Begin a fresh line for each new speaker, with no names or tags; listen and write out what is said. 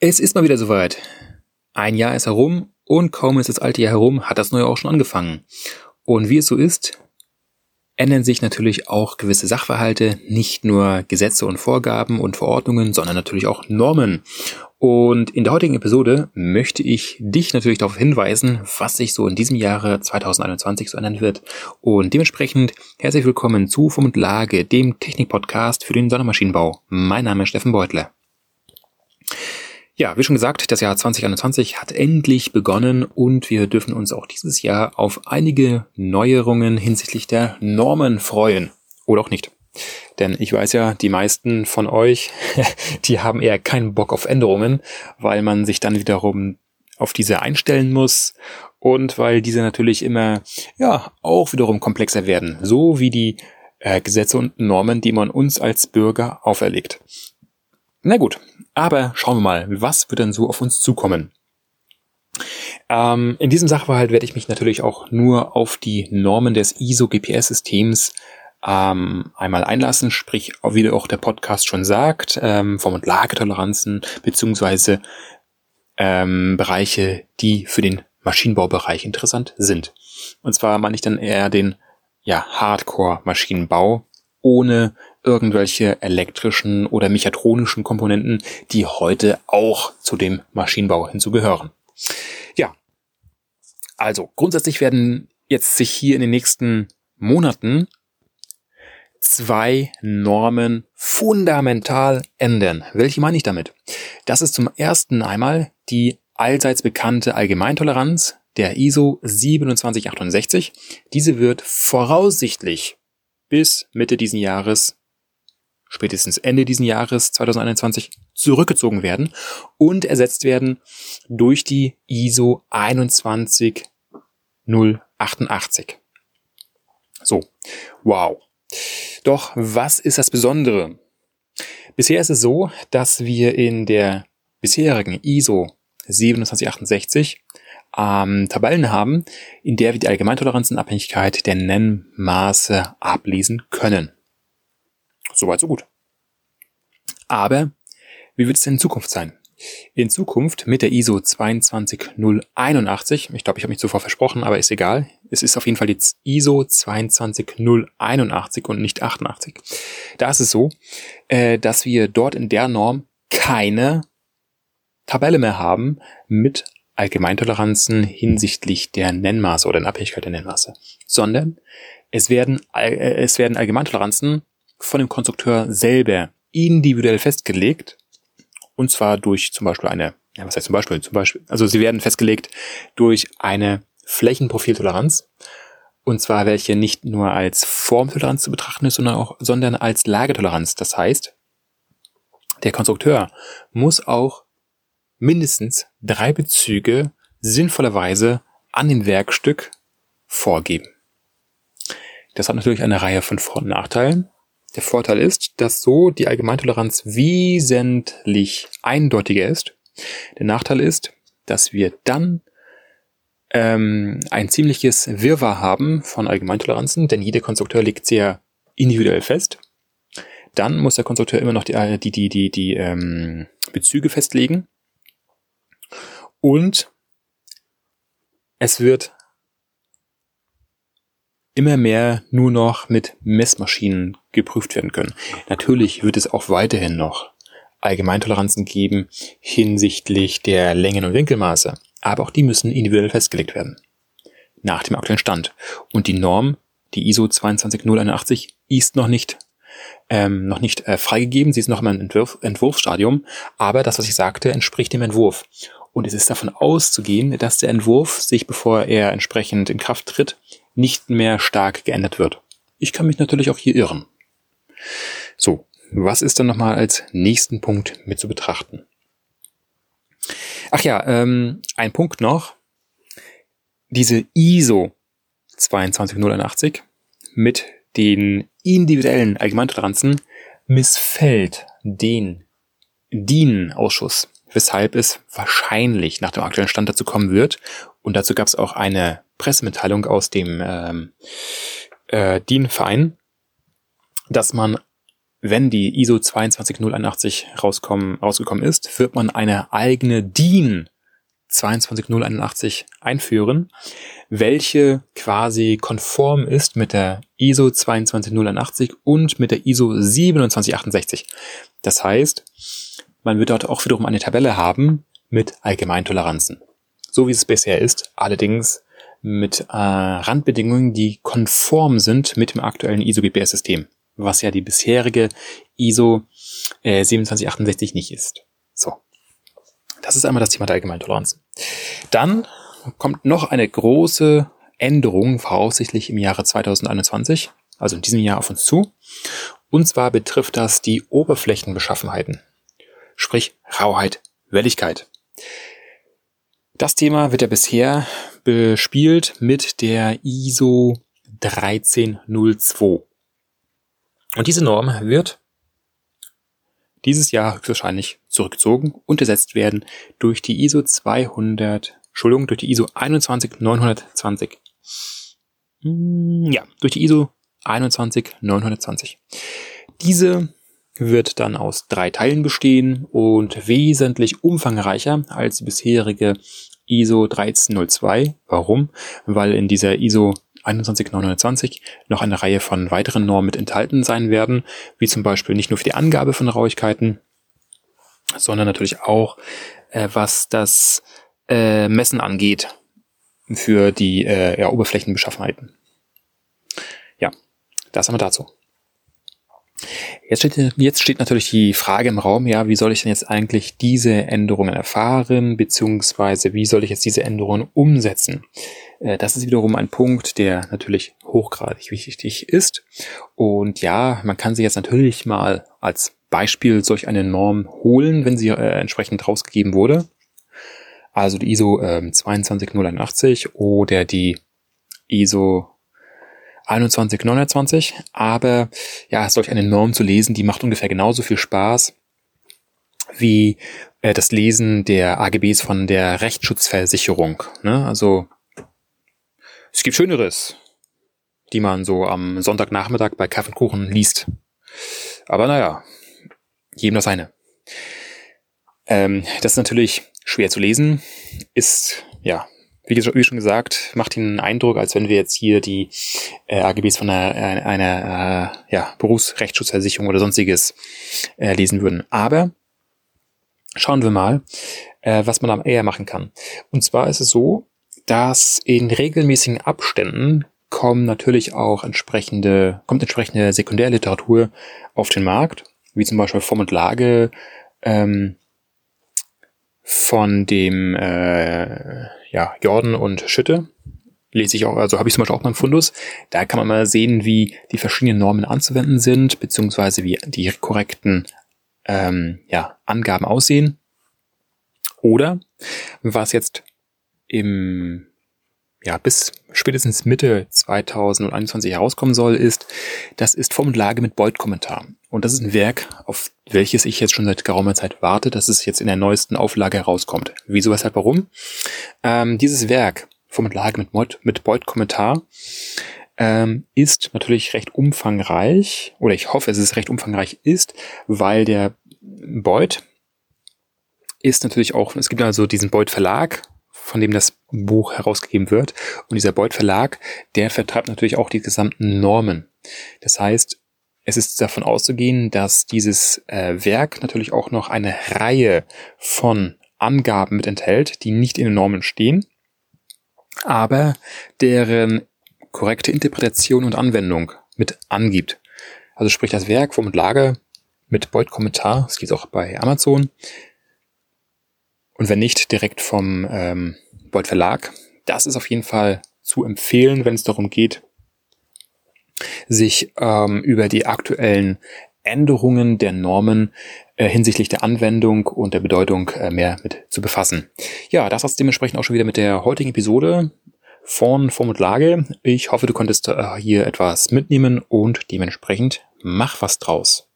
Es ist mal wieder soweit. Ein Jahr ist herum und kaum ist das alte Jahr herum, hat das neue auch schon angefangen. Und wie es so ist, ändern sich natürlich auch gewisse Sachverhalte, nicht nur Gesetze und Vorgaben und Verordnungen, sondern natürlich auch Normen. Und in der heutigen Episode möchte ich dich natürlich darauf hinweisen, was sich so in diesem Jahre 2021 so ändern wird. Und dementsprechend herzlich willkommen zu Vom und Lage, dem Technik-Podcast für den Sondermaschinenbau. Mein Name ist Steffen Beutler. Ja, wie schon gesagt, das Jahr 2021 hat endlich begonnen und wir dürfen uns auch dieses Jahr auf einige Neuerungen hinsichtlich der Normen freuen. Oder auch nicht. Denn ich weiß ja, die meisten von euch, die haben eher keinen Bock auf Änderungen, weil man sich dann wiederum auf diese einstellen muss und weil diese natürlich immer, ja, auch wiederum komplexer werden. So wie die äh, Gesetze und Normen, die man uns als Bürger auferlegt. Na gut, aber schauen wir mal, was wird denn so auf uns zukommen? Ähm, in diesem Sachverhalt werde ich mich natürlich auch nur auf die Normen des ISO-GPS-Systems ähm, einmal einlassen, sprich, wie auch der Podcast schon sagt, ähm, Form- und Lagetoleranzen beziehungsweise ähm, Bereiche, die für den Maschinenbaubereich interessant sind. Und zwar meine ich dann eher den ja, Hardcore-Maschinenbau ohne irgendwelche elektrischen oder mechatronischen Komponenten, die heute auch zu dem Maschinenbau hinzugehören. Ja, also grundsätzlich werden jetzt sich hier in den nächsten Monaten zwei Normen fundamental ändern. Welche meine ich damit? Das ist zum ersten einmal die allseits bekannte Allgemeintoleranz der ISO 2768. Diese wird voraussichtlich bis Mitte diesen Jahres spätestens Ende diesen Jahres 2021 zurückgezogen werden und ersetzt werden durch die ISO 21088. So, wow. Doch was ist das Besondere? Bisher ist es so, dass wir in der bisherigen ISO 2768 ähm, Tabellen haben, in der wir die Allgemeintoleranzenabhängigkeit der Nennmaße ablesen können. Soweit, so gut. Aber wie wird es denn in Zukunft sein? In Zukunft mit der ISO 22081, ich glaube, ich habe mich zuvor versprochen, aber ist egal. Es ist auf jeden Fall die ISO 22081 und nicht 88. Da ist es so, äh, dass wir dort in der Norm keine Tabelle mehr haben mit Allgemeintoleranzen hinsichtlich der Nennmaße oder in Abhängigkeit der Nennmaße, sondern es werden, äh, es werden Allgemeintoleranzen von dem Konstrukteur selber individuell festgelegt. Und zwar durch zum Beispiel eine, ja, was heißt zum Beispiel? Zum Beispiel, also sie werden festgelegt durch eine Flächenprofiltoleranz. Und zwar welche nicht nur als Formtoleranz zu betrachten ist, sondern auch, sondern als Lagetoleranz. Das heißt, der Konstrukteur muss auch mindestens drei Bezüge sinnvollerweise an den Werkstück vorgeben. Das hat natürlich eine Reihe von Vor- und Nachteilen. Der Vorteil ist, dass so die Allgemeintoleranz wesentlich eindeutiger ist. Der Nachteil ist, dass wir dann ähm, ein ziemliches Wirrwarr haben von Allgemeintoleranzen, denn jeder Konstrukteur legt sehr individuell fest. Dann muss der Konstrukteur immer noch die, äh, die, die, die, die ähm, Bezüge festlegen. Und es wird immer mehr nur noch mit Messmaschinen geprüft werden können. Natürlich wird es auch weiterhin noch Allgemeintoleranzen geben hinsichtlich der Längen- und Winkelmaße, aber auch die müssen individuell festgelegt werden. Nach dem aktuellen Stand. Und die Norm, die ISO 22081, ist noch nicht ähm, noch nicht äh, freigegeben, sie ist noch im Entwurf, Entwurfsstadium, aber das, was ich sagte, entspricht dem Entwurf. Und es ist davon auszugehen, dass der Entwurf sich, bevor er entsprechend in Kraft tritt, nicht mehr stark geändert wird. Ich kann mich natürlich auch hier irren. So, was ist dann nochmal als nächsten Punkt mit zu betrachten? Ach ja, ähm, ein Punkt noch. Diese ISO 22081 mit den individuellen Allgemeintoleranzen missfällt den DIN-Ausschuss, weshalb es wahrscheinlich nach dem aktuellen Stand dazu kommen wird. Und dazu gab es auch eine Pressemitteilung aus dem ähm, äh, DIN-Verein, dass man wenn die ISO 22081 rauskommen, rausgekommen ist, wird man eine eigene DIN 22081 einführen, welche quasi konform ist mit der ISO 22081 und mit der ISO 2768. Das heißt, man wird dort auch wiederum eine Tabelle haben mit Allgemeintoleranzen. So wie es bisher ist, allerdings mit äh, Randbedingungen, die konform sind mit dem aktuellen ISO-GPS-System, was ja die bisherige ISO äh, 2768 nicht ist. So. Das ist einmal das Thema der Allgemeintoleranzen. Dann kommt noch eine große Änderung, voraussichtlich im Jahre 2021, also in diesem Jahr auf uns zu. Und zwar betrifft das die Oberflächenbeschaffenheiten. Sprich Rauheit, Welligkeit. Das Thema wird ja bisher bespielt mit der ISO 1302. Und diese Norm wird dieses Jahr höchstwahrscheinlich zurückgezogen und ersetzt werden durch die ISO 200, Entschuldigung, durch die ISO 21920. Hm, ja, durch die ISO 21920. Diese wird dann aus drei Teilen bestehen und wesentlich umfangreicher als die bisherige ISO 1302. Warum? Weil in dieser ISO 21920 noch eine Reihe von weiteren Normen mit enthalten sein werden, wie zum Beispiel nicht nur für die Angabe von Rauigkeiten, sondern natürlich auch äh, was das äh, Messen angeht für die äh, ja, Oberflächenbeschaffenheiten. Ja, das haben wir dazu. Jetzt steht, jetzt steht natürlich die Frage im Raum, ja, wie soll ich denn jetzt eigentlich diese Änderungen erfahren, beziehungsweise wie soll ich jetzt diese Änderungen umsetzen? Äh, das ist wiederum ein Punkt, der natürlich hochgradig wichtig ist. Und ja, man kann sich jetzt natürlich mal als Beispiel solch eine Norm holen, wenn sie äh, entsprechend rausgegeben wurde. Also die ISO äh, 22081 oder die ISO 21, aber ja, solch eine Norm zu lesen, die macht ungefähr genauso viel Spaß wie äh, das Lesen der AGBs von der Rechtsschutzversicherung. Ne? Also es gibt Schöneres, die man so am Sonntagnachmittag bei Kaffee und Kuchen liest. Aber naja, jedem das eine. Ähm, das ist natürlich schwer zu lesen, ist ja wie, schon gesagt, macht einen Eindruck, als wenn wir jetzt hier die äh, AGBs von einer, einer, einer äh, ja, Berufsrechtsschutzversicherung oder sonstiges äh, lesen würden. Aber schauen wir mal, äh, was man da eher machen kann. Und zwar ist es so, dass in regelmäßigen Abständen kommen natürlich auch entsprechende, kommt entsprechende Sekundärliteratur auf den Markt, wie zum Beispiel Form und Lage ähm, von dem äh, ja, Jordan und Schütte. Lese ich auch, also habe ich zum Beispiel auch beim Fundus. Da kann man mal sehen, wie die verschiedenen Normen anzuwenden sind, beziehungsweise wie die korrekten ähm, ja, Angaben aussehen. Oder was jetzt im ja, bis spätestens Mitte 2021 herauskommen soll, ist, das ist Form und Lage mit Beuth-Kommentar. Und das ist ein Werk, auf welches ich jetzt schon seit geraumer Zeit warte, dass es jetzt in der neuesten Auflage herauskommt. Wieso, weshalb, warum? Ähm, dieses Werk, Form und Lage mit, mit Beuth-Kommentar, ähm, ist natürlich recht umfangreich, oder ich hoffe, es ist recht umfangreich ist, weil der Beuth ist natürlich auch, es gibt also diesen Beuth Verlag, von dem das Buch herausgegeben wird. Und dieser Beuth Verlag, der vertreibt natürlich auch die gesamten Normen. Das heißt, es ist davon auszugehen, dass dieses äh, Werk natürlich auch noch eine Reihe von Angaben mit enthält, die nicht in den Normen stehen, aber deren korrekte Interpretation und Anwendung mit angibt. Also sprich das Werk Form und Lage mit Beuth-Kommentar, das geht auch bei Amazon, und wenn nicht, direkt vom ähm, Beuth Verlag. Das ist auf jeden Fall zu empfehlen, wenn es darum geht, sich ähm, über die aktuellen Änderungen der Normen äh, hinsichtlich der Anwendung und der Bedeutung äh, mehr mit zu befassen. Ja, das war's dementsprechend auch schon wieder mit der heutigen Episode von Form und Lage. Ich hoffe, du konntest äh, hier etwas mitnehmen und dementsprechend mach was draus.